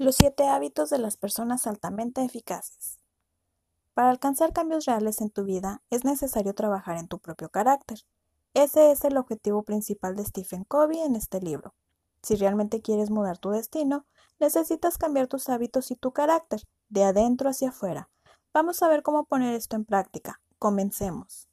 Los siete hábitos de las personas altamente eficaces. Para alcanzar cambios reales en tu vida es necesario trabajar en tu propio carácter. Ese es el objetivo principal de Stephen Covey en este libro. Si realmente quieres mudar tu destino, necesitas cambiar tus hábitos y tu carácter, de adentro hacia afuera. Vamos a ver cómo poner esto en práctica. Comencemos.